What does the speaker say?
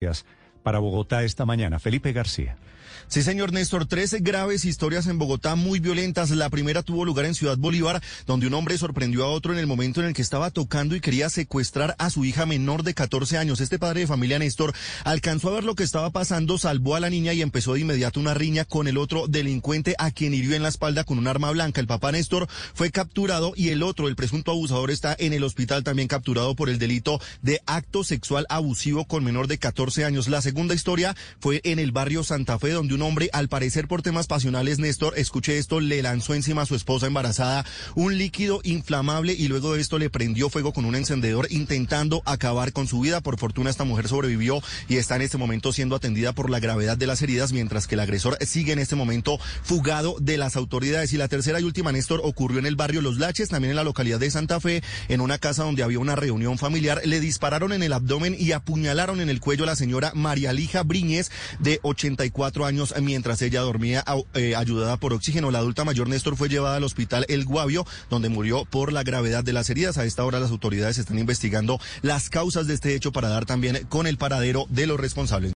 Yes. Para Bogotá esta mañana. Felipe García. Sí, señor Néstor, tres graves historias en Bogotá muy violentas. La primera tuvo lugar en Ciudad Bolívar, donde un hombre sorprendió a otro en el momento en el que estaba tocando y quería secuestrar a su hija menor de 14 años. Este padre de familia Néstor alcanzó a ver lo que estaba pasando, salvó a la niña y empezó de inmediato una riña con el otro delincuente a quien hirió en la espalda con un arma blanca. El papá Néstor fue capturado y el otro, el presunto abusador, está en el hospital también capturado por el delito de acto sexual abusivo con menor de 14 años. La segunda historia fue en el barrio Santa Fe, donde un hombre, al parecer por temas pasionales, Néstor, escuché esto, le lanzó encima a su esposa embarazada un líquido inflamable y luego de esto le prendió fuego con un encendedor intentando acabar con su vida. Por fortuna esta mujer sobrevivió y está en este momento siendo atendida por la gravedad de las heridas, mientras que el agresor sigue en este momento fugado de las autoridades. Y la tercera y última, Néstor, ocurrió en el barrio Los Laches, también en la localidad de Santa Fe, en una casa donde había una reunión familiar. Le dispararon en el abdomen y apuñalaron en el cuello a la señora María Lija Briñez, de 84 años mientras ella dormía eh, ayudada por oxígeno. La adulta mayor Néstor fue llevada al hospital El Guavio, donde murió por la gravedad de las heridas. A esta hora las autoridades están investigando las causas de este hecho para dar también con el paradero de los responsables.